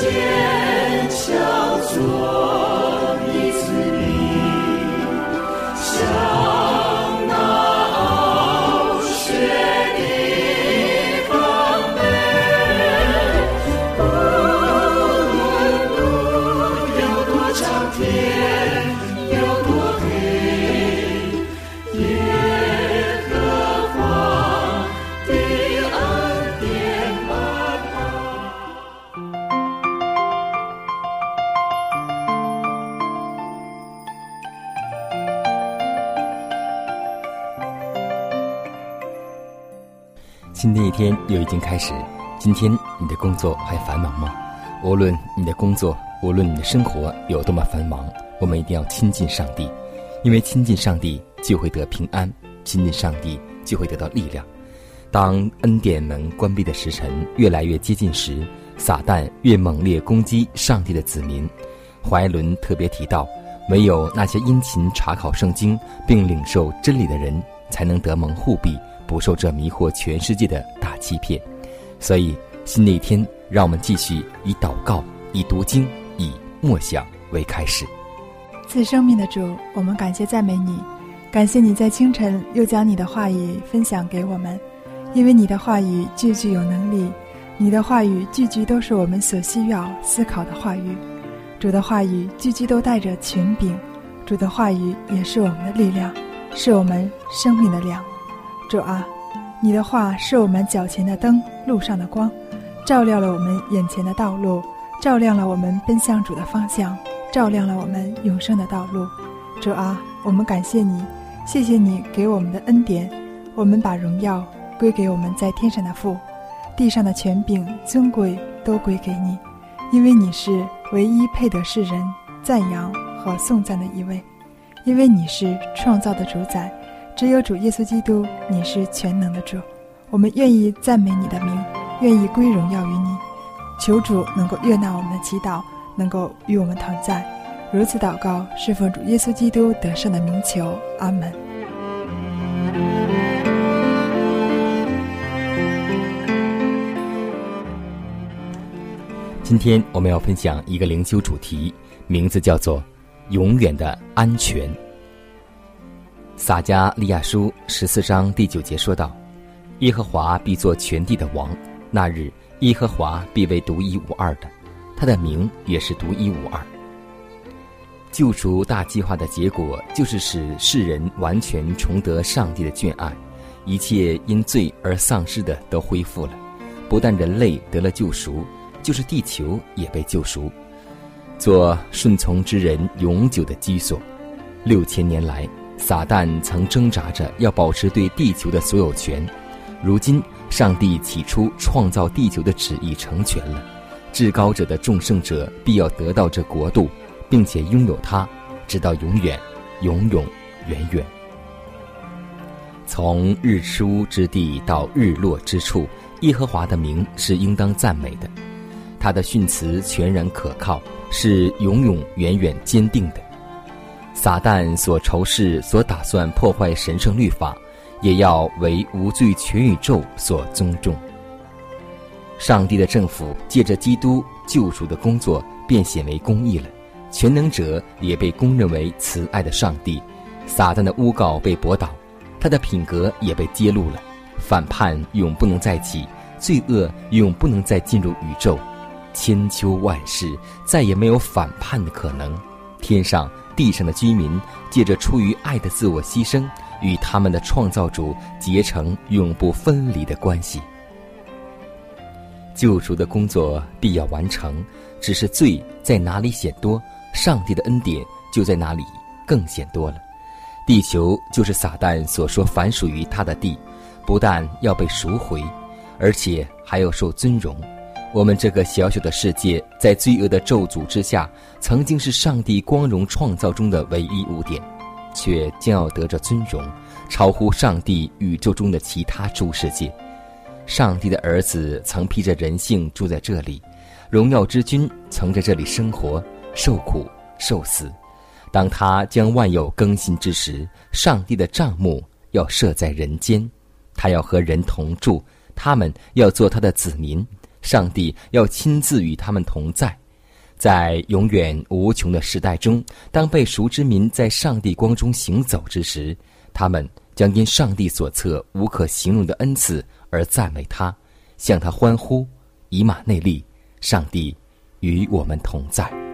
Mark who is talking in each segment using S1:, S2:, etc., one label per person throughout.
S1: 坚强做。又已经开始，今天你的工作还繁忙吗？无论你的工作，无论你的生活有多么繁忙，我们一定要亲近上帝，因为亲近上帝就会得平安，亲近上帝就会得到力量。当恩典门关闭的时辰越来越接近时，撒旦越猛烈攻击上帝的子民。怀伦特别提到，唯有那些殷勤查考圣经并领受真理的人，才能得蒙护庇。不受这迷惑全世界的大欺骗，所以新的一天，让我们继续以祷告、以读经、以默想为开始。
S2: 赐生命的主，我们感谢赞美你，感谢你在清晨又将你的话语分享给我们，因为你的话语句句有能力，你的话语句句都是我们所需要思考的话语。主的话语句句都带着权柄，主的话语也是我们的力量，是我们生命的粮。主啊，你的话是我们脚前的灯，路上的光，照亮了我们眼前的道路，照亮了我们奔向主的方向，照亮了我们永生的道路。主啊，我们感谢你，谢谢你给我们的恩典，我们把荣耀归给我们在天上的父，地上的权柄尊贵都归给你，因为你是唯一配得世人赞扬和颂赞的一位，因为你是创造的主宰。只有主耶稣基督，你是全能的主，我们愿意赞美你的名，愿意归荣耀于你。求主能够悦纳我们的祈祷，能够与我们同在。如此祷告，侍奉主耶稣基督得胜的名求。阿门。
S1: 今天我们要分享一个灵修主题，名字叫做“永远的安全”。撒加利亚书十四章第九节说道：“耶和华必做全地的王，那日耶和华必为独一无二的，他的名也是独一无二。”救赎大计划的结果就是使世人完全重得上帝的眷爱，一切因罪而丧失的都恢复了。不但人类得了救赎，就是地球也被救赎，做顺从之人永久的居所。六千年来。撒旦曾挣扎着要保持对地球的所有权，如今上帝起初创造地球的旨意成全了，至高者的众圣者必要得到这国度，并且拥有它，直到永远，永永远远。从日出之地到日落之处，耶和华的名是应当赞美的，他的训词全然可靠，是永永远远坚定的。撒旦所仇视、所打算破坏神圣律法，也要为无罪全宇宙所尊重。上帝的政府借着基督救赎的工作，变显为公义了。全能者也被公认为慈爱的上帝。撒旦的诬告被驳倒，他的品格也被揭露了。反叛永不能再起，罪恶永不能再进入宇宙。千秋万世再也没有反叛的可能。天上。地上的居民借着出于爱的自我牺牲，与他们的创造主结成永不分离的关系。救赎的工作必要完成，只是罪在哪里显多，上帝的恩典
S3: 就在哪里更显多了。地球就是撒旦所说凡属于他的地，不但要被赎回，而且还要受尊荣。我们这个小小的世界，在罪恶的咒诅之下，曾经是上帝光荣创造中的唯一污点，却将要得着尊荣，超乎上帝宇宙中的其他诸世界。上帝的儿子曾披着人性住在这里，荣耀之君曾在这里生活、受苦、受死。当他将万有更新之时，上帝的帐幕要设在人间，他要和人同住，他们要做他的子民。上帝要亲自与他们同在，在永远无穷的时代中，当被赎之民在上帝光中行走之时，他们将因上帝所赐无可形容的恩赐而赞美他，向他欢呼。以马内利，上帝与我们同在。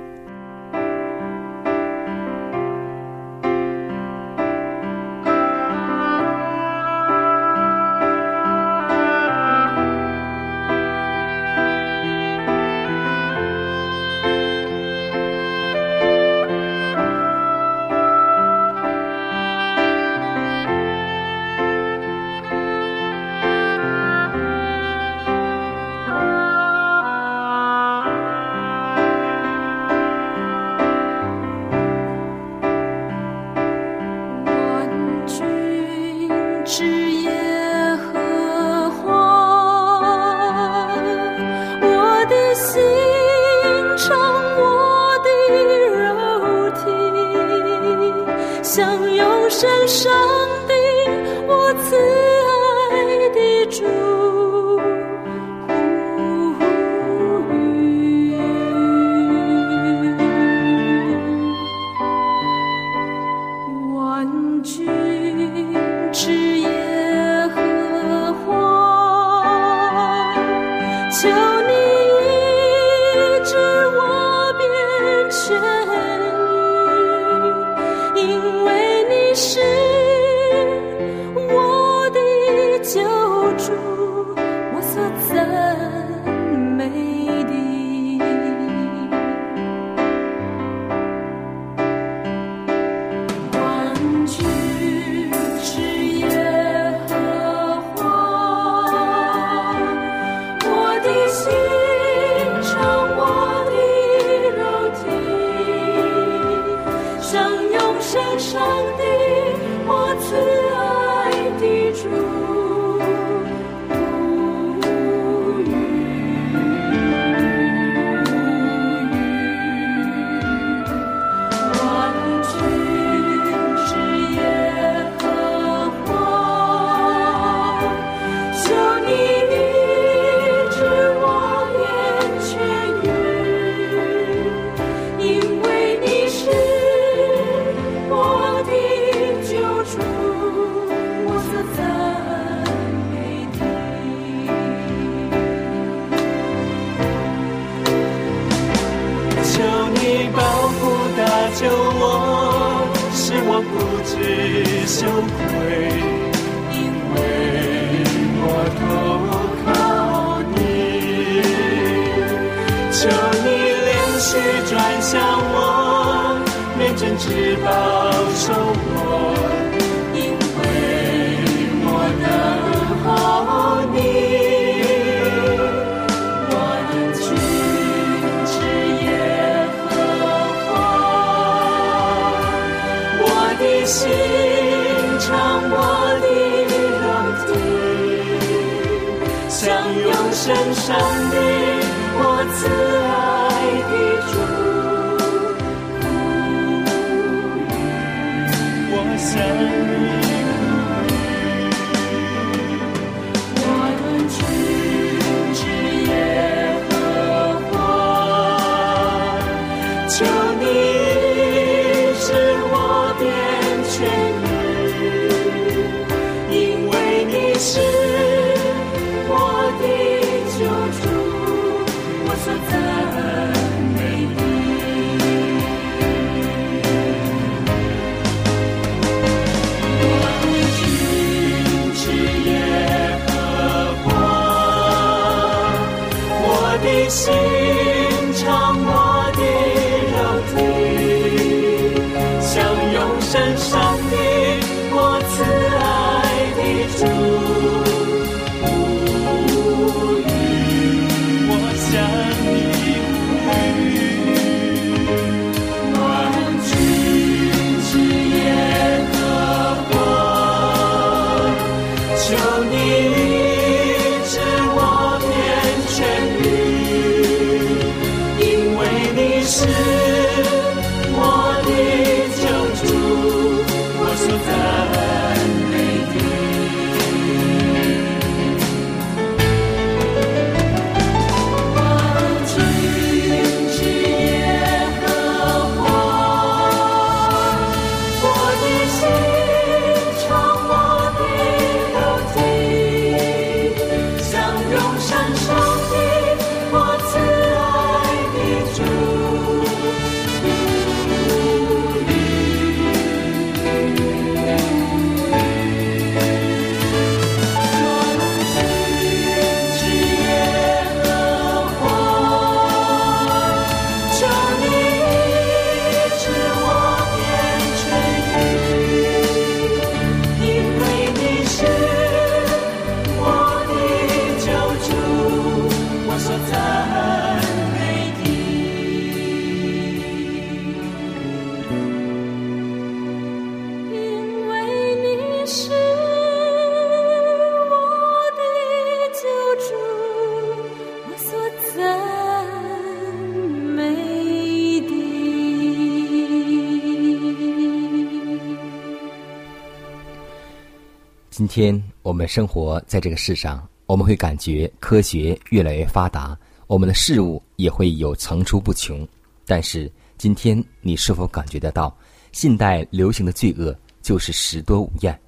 S1: 今天我们生活在这个世上，我们会感觉科学越来越发达，我们的事物也会有层出不穷。但是今天你是否感觉得到，现代流行的罪恶就是食多无厌，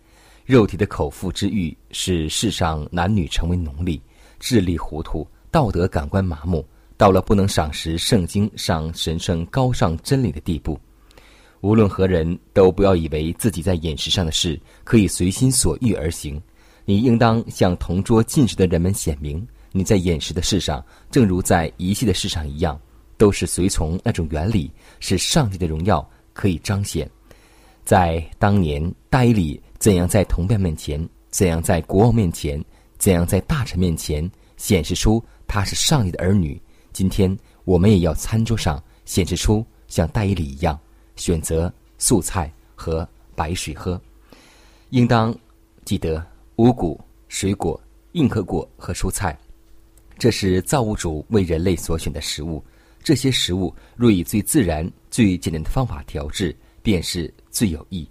S1: 肉体的口腹之欲使世上男女成为奴隶，智力糊涂，道德感官麻木，到了不能赏识圣经上神圣高尚真理的地步。无论何人都不要以为自己在饮食上的事可以随心所欲而行，你应当向同桌进食的人们显明，你在饮食的事上，正如在仪器的事上一样，都是随从那种原理，使上帝的荣耀可以彰显。在当年，大以里怎样在同伴面前，怎样在国王面前，怎样在大臣面前显示出他是上帝的儿女，今天我们也要餐桌上显示出像大以里一样。选择素菜和白水喝，应当记得五谷、水果、硬壳果和蔬菜，这是造物主为人类所选的食物。这些食物若以最自然、最简单的方法调制，便是最有益。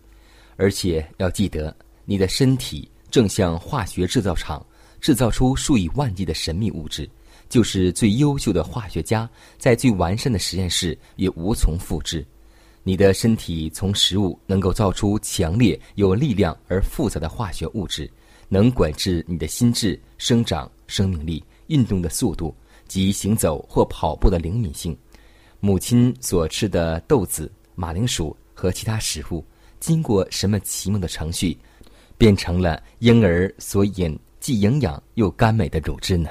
S1: 而且要记得，你的身体正像化学制造厂制造出数以万计的神秘物质，就是最优秀的化学家在最完善的实验室也无从复制。你的身体从食物能够造出强烈、有力量而复杂的化学物质，能管制你的心智、生长、生命力、运动的速度及行走或跑步的灵敏性。母亲所吃的豆子、马铃薯和其他食物，经过什么奇妙的程序，变成了婴儿所饮既营养又甘美的乳汁呢？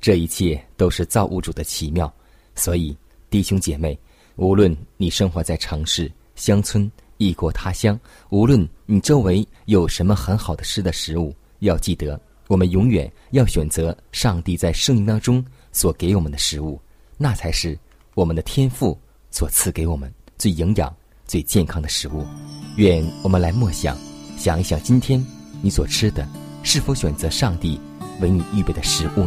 S1: 这一切都是造物主的奇妙。所以，弟兄姐妹。无论你生活在城市、乡村、异国他乡，无论你周围有什么很好的吃的食物，要记得，我们永远要选择上帝在圣经当中所给我们的食物，那才是我们的天赋所赐给我们最营养、最健康的食物。愿我们来默想，想一想，今天你所吃的，是否选择上帝为你预备的食物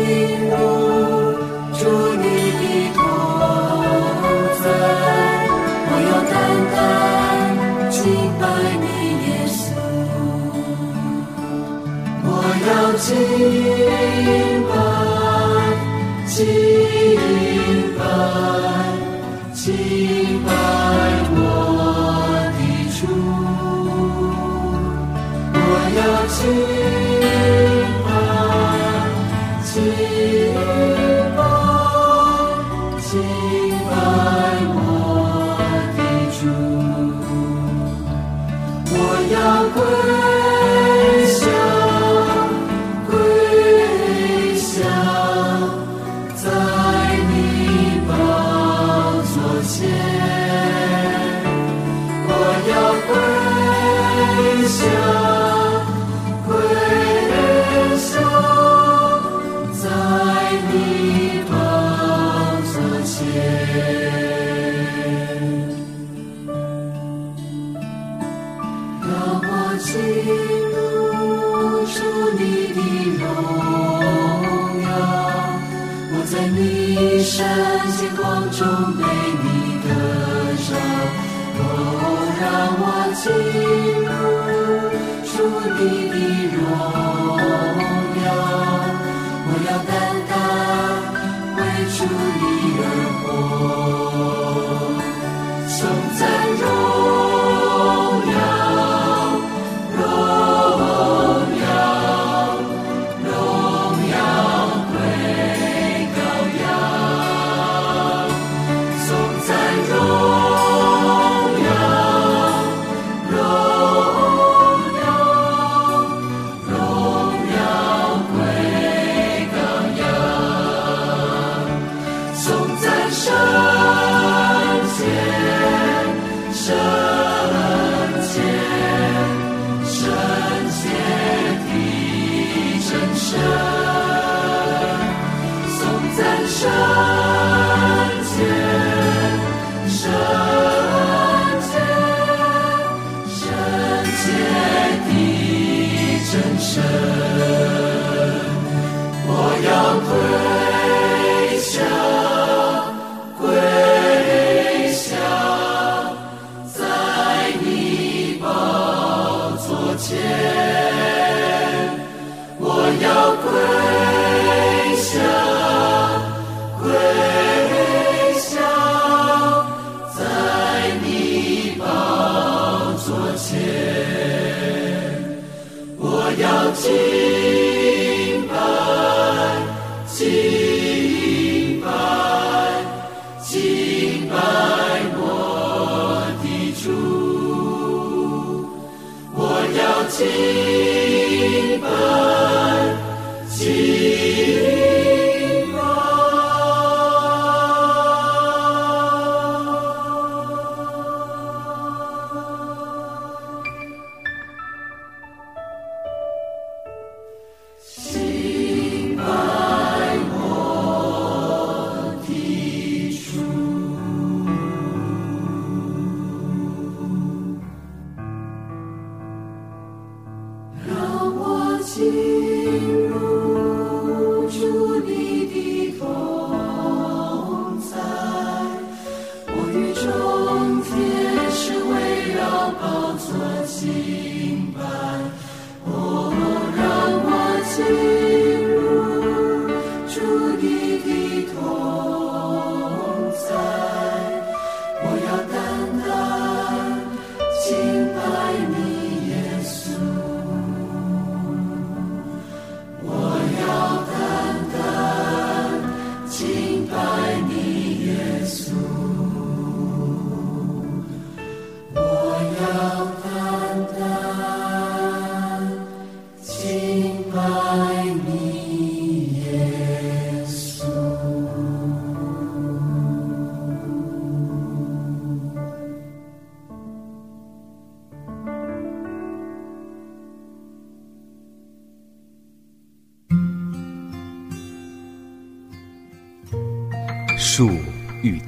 S3: see. You.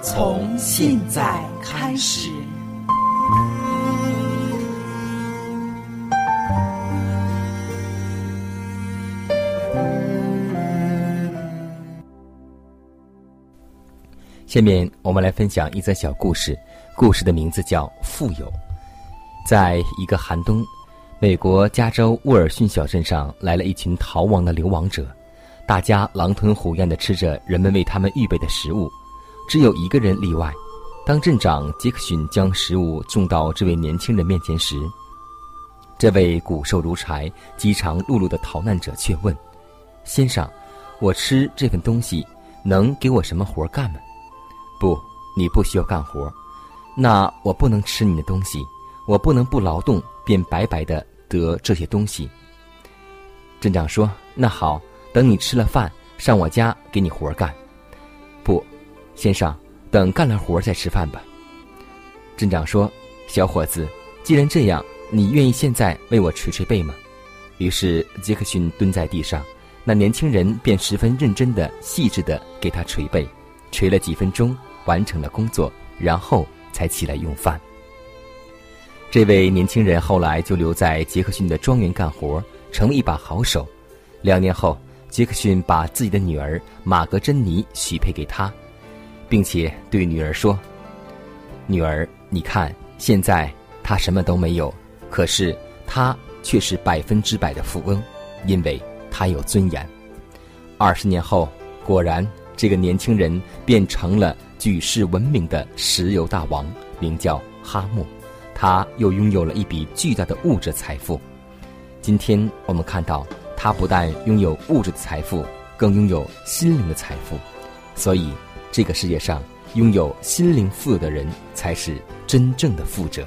S2: 从现在开始。
S1: 下面我们来分享一则小故事，故事的名字叫《富有》。在一个寒冬，美国加州沃尔逊小镇上来了一群逃亡的流亡者，大家狼吞虎咽地吃着人们为他们预备的食物，只有一个人例外。当镇长杰克逊将食物送到这位年轻人面前时，这位骨瘦如柴、饥肠辘辘的逃难者却问：“先生，我吃这份东西能给我什么活干吗？”不，你不需要干活。那我不能吃你的东西，我不能不劳动便白白的得这些东西。镇长说：“那好，等你吃了饭，上我家给你活干。”先生，等干了活再吃饭吧。镇长说：“小伙子，既然这样，你愿意现在为我捶捶背吗？”于是杰克逊蹲在地上，那年轻人便十分认真的、细致的给他捶背，捶了几分钟。完成了工作，然后才起来用饭。这位年轻人后来就留在杰克逊的庄园干活，成为一把好手。两年后，杰克逊把自己的女儿玛格珍妮许配给他，并且对女儿说：“女儿，你看，现在他什么都没有，可是他却是百分之百的富翁，因为他有尊严。”二十年后，果然，这个年轻人变成了。举世闻名的石油大王名叫哈默，他又拥有了一笔巨大的物质财富。今天我们看到，他不但拥有物质的财富，更拥有心灵的财富。所以，这个世界上拥有心灵富有的人才是真正的富者。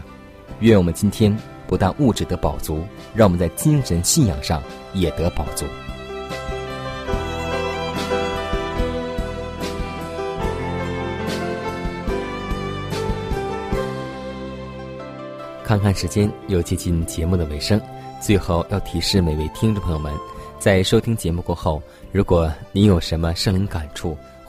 S1: 愿我们今天不但物质得饱足，让我们在精神信仰上也得饱足。看看时间，又接近节目的尾声。最后要提示每位听众朋友们，在收听节目过后，如果您有什么圣灵感触